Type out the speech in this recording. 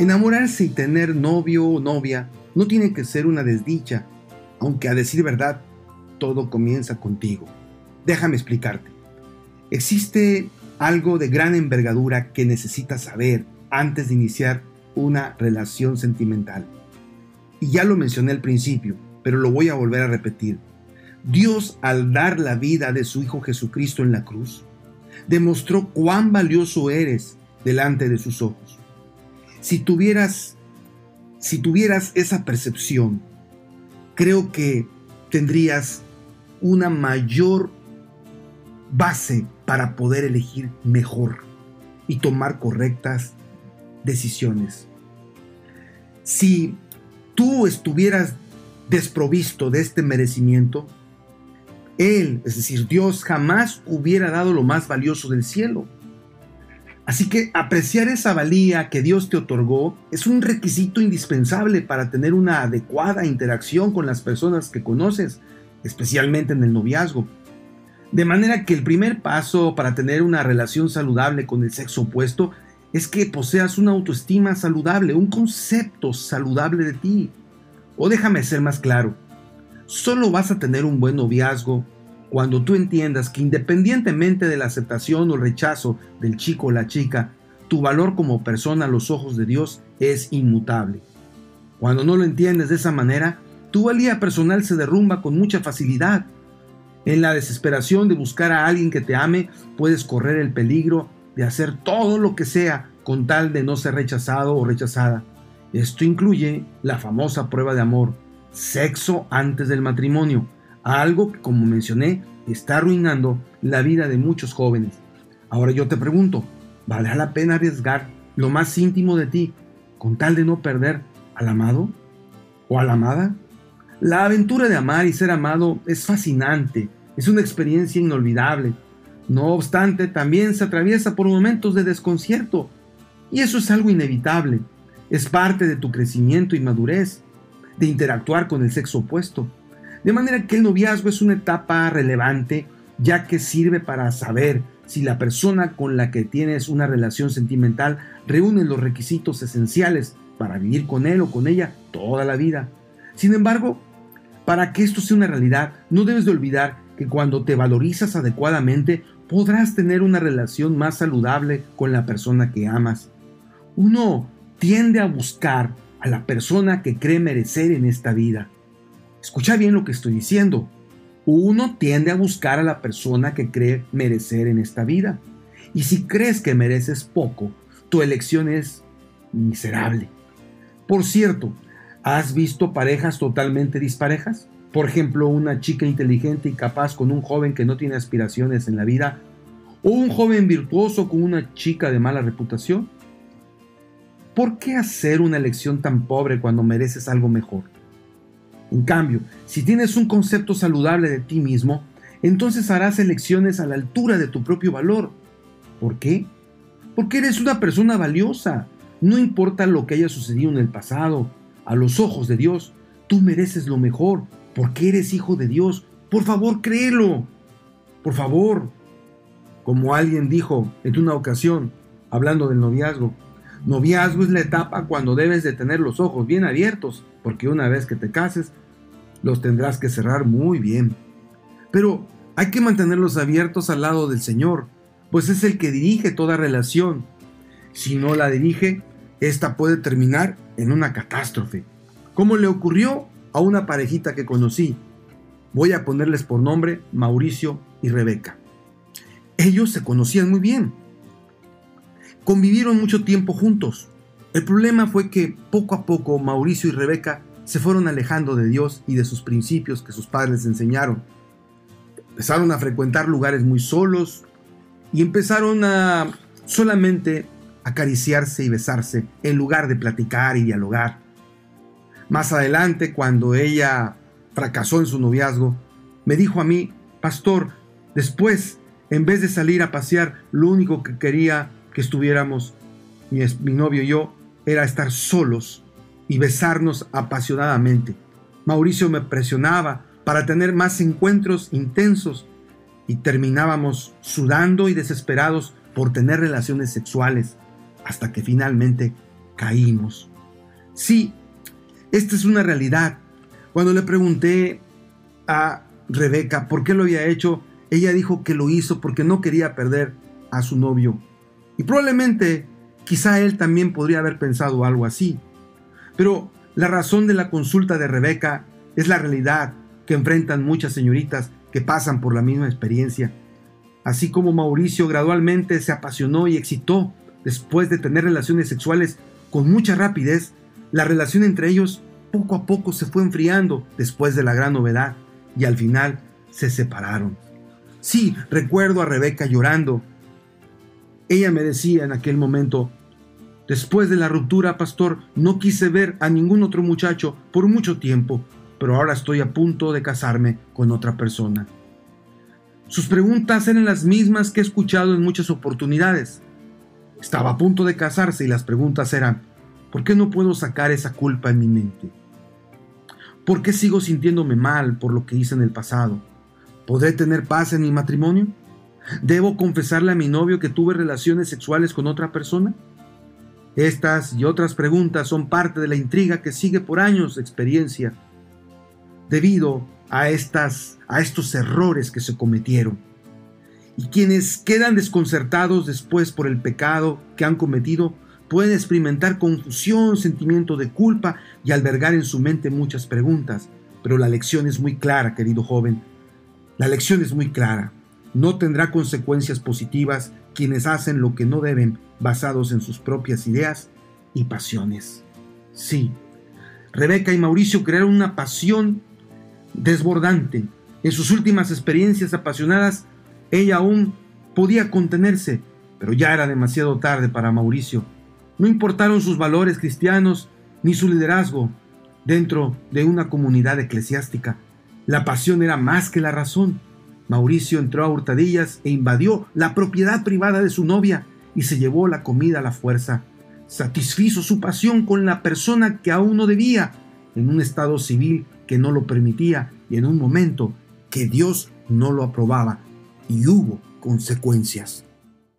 Enamorarse y tener novio o novia no tiene que ser una desdicha, aunque a decir verdad, todo comienza contigo. Déjame explicarte. Existe algo de gran envergadura que necesitas saber antes de iniciar una relación sentimental. Y ya lo mencioné al principio, pero lo voy a volver a repetir. Dios al dar la vida de su Hijo Jesucristo en la cruz, demostró cuán valioso eres delante de sus ojos. Si tuvieras, si tuvieras esa percepción, creo que tendrías una mayor base para poder elegir mejor y tomar correctas decisiones. Si tú estuvieras desprovisto de este merecimiento, Él, es decir, Dios jamás hubiera dado lo más valioso del cielo. Así que apreciar esa valía que Dios te otorgó es un requisito indispensable para tener una adecuada interacción con las personas que conoces, especialmente en el noviazgo. De manera que el primer paso para tener una relación saludable con el sexo opuesto es que poseas una autoestima saludable, un concepto saludable de ti. O déjame ser más claro, solo vas a tener un buen noviazgo cuando tú entiendas que independientemente de la aceptación o rechazo del chico o la chica, tu valor como persona a los ojos de Dios es inmutable. Cuando no lo entiendes de esa manera, tu valía personal se derrumba con mucha facilidad. En la desesperación de buscar a alguien que te ame, puedes correr el peligro de hacer todo lo que sea con tal de no ser rechazado o rechazada. Esto incluye la famosa prueba de amor, sexo antes del matrimonio, algo que como mencioné está arruinando la vida de muchos jóvenes. Ahora yo te pregunto, ¿valdrá la pena arriesgar lo más íntimo de ti con tal de no perder al amado o a la amada? La aventura de amar y ser amado es fascinante, es una experiencia inolvidable, no obstante, también se atraviesa por momentos de desconcierto, y eso es algo inevitable. Es parte de tu crecimiento y madurez, de interactuar con el sexo opuesto. De manera que el noviazgo es una etapa relevante, ya que sirve para saber si la persona con la que tienes una relación sentimental reúne los requisitos esenciales para vivir con él o con ella toda la vida. Sin embargo, para que esto sea una realidad, no debes de olvidar que cuando te valorizas adecuadamente, podrás tener una relación más saludable con la persona que amas. Uno tiende a buscar a la persona que cree merecer en esta vida. Escucha bien lo que estoy diciendo. Uno tiende a buscar a la persona que cree merecer en esta vida. Y si crees que mereces poco, tu elección es miserable. Por cierto, ¿has visto parejas totalmente disparejas? Por ejemplo, una chica inteligente y capaz con un joven que no tiene aspiraciones en la vida. O un joven virtuoso con una chica de mala reputación. ¿Por qué hacer una elección tan pobre cuando mereces algo mejor? En cambio, si tienes un concepto saludable de ti mismo, entonces harás elecciones a la altura de tu propio valor. ¿Por qué? Porque eres una persona valiosa. No importa lo que haya sucedido en el pasado, a los ojos de Dios, tú mereces lo mejor porque eres hijo de Dios. Por favor, créelo. Por favor. Como alguien dijo en una ocasión, hablando del noviazgo, noviazgo es la etapa cuando debes de tener los ojos bien abiertos, porque una vez que te cases, los tendrás que cerrar muy bien. Pero hay que mantenerlos abiertos al lado del Señor, pues es el que dirige toda relación. Si no la dirige, esta puede terminar en una catástrofe, como le ocurrió a una parejita que conocí. Voy a ponerles por nombre Mauricio y Rebeca. Ellos se conocían muy bien. Convivieron mucho tiempo juntos. El problema fue que poco a poco Mauricio y Rebeca se fueron alejando de Dios y de sus principios que sus padres les enseñaron. Empezaron a frecuentar lugares muy solos y empezaron a solamente acariciarse y besarse en lugar de platicar y dialogar. Más adelante, cuando ella fracasó en su noviazgo, me dijo a mí, pastor, después, en vez de salir a pasear, lo único que quería que estuviéramos, mi, novio y yo, era estar solos y besarnos apasionadamente. Mauricio me presionaba para tener más encuentros intensos y terminábamos sudando y desesperados por tener relaciones sexuales hasta que finalmente caímos. Sí, esta es una realidad. Cuando le pregunté a Rebeca por qué lo había hecho, ella dijo que lo hizo porque no quería perder a su novio. Y probablemente, quizá él también podría haber pensado algo así. Pero la razón de la consulta de Rebeca es la realidad que enfrentan muchas señoritas que pasan por la misma experiencia. Así como Mauricio gradualmente se apasionó y excitó después de tener relaciones sexuales con mucha rapidez, la relación entre ellos poco a poco se fue enfriando después de la gran novedad y al final se separaron. Sí, recuerdo a Rebeca llorando. Ella me decía en aquel momento, después de la ruptura, pastor, no quise ver a ningún otro muchacho por mucho tiempo, pero ahora estoy a punto de casarme con otra persona. Sus preguntas eran las mismas que he escuchado en muchas oportunidades. Estaba a punto de casarse y las preguntas eran, ¿por qué no puedo sacar esa culpa en mi mente? ¿Por qué sigo sintiéndome mal por lo que hice en el pasado? ¿Podré tener paz en mi matrimonio? ¿Debo confesarle a mi novio que tuve relaciones sexuales con otra persona? Estas y otras preguntas son parte de la intriga que sigue por años de experiencia debido a, estas, a estos errores que se cometieron. Y quienes quedan desconcertados después por el pecado que han cometido pueden experimentar confusión, sentimiento de culpa y albergar en su mente muchas preguntas. Pero la lección es muy clara, querido joven. La lección es muy clara. No tendrá consecuencias positivas quienes hacen lo que no deben basados en sus propias ideas y pasiones. Sí, Rebeca y Mauricio crearon una pasión desbordante. En sus últimas experiencias apasionadas, ella aún podía contenerse, pero ya era demasiado tarde para Mauricio. No importaron sus valores cristianos ni su liderazgo dentro de una comunidad eclesiástica. La pasión era más que la razón. Mauricio entró a hurtadillas e invadió la propiedad privada de su novia y se llevó la comida a la fuerza. Satisfizo su pasión con la persona que aún no debía, en un estado civil que no lo permitía y en un momento que Dios no lo aprobaba y hubo consecuencias.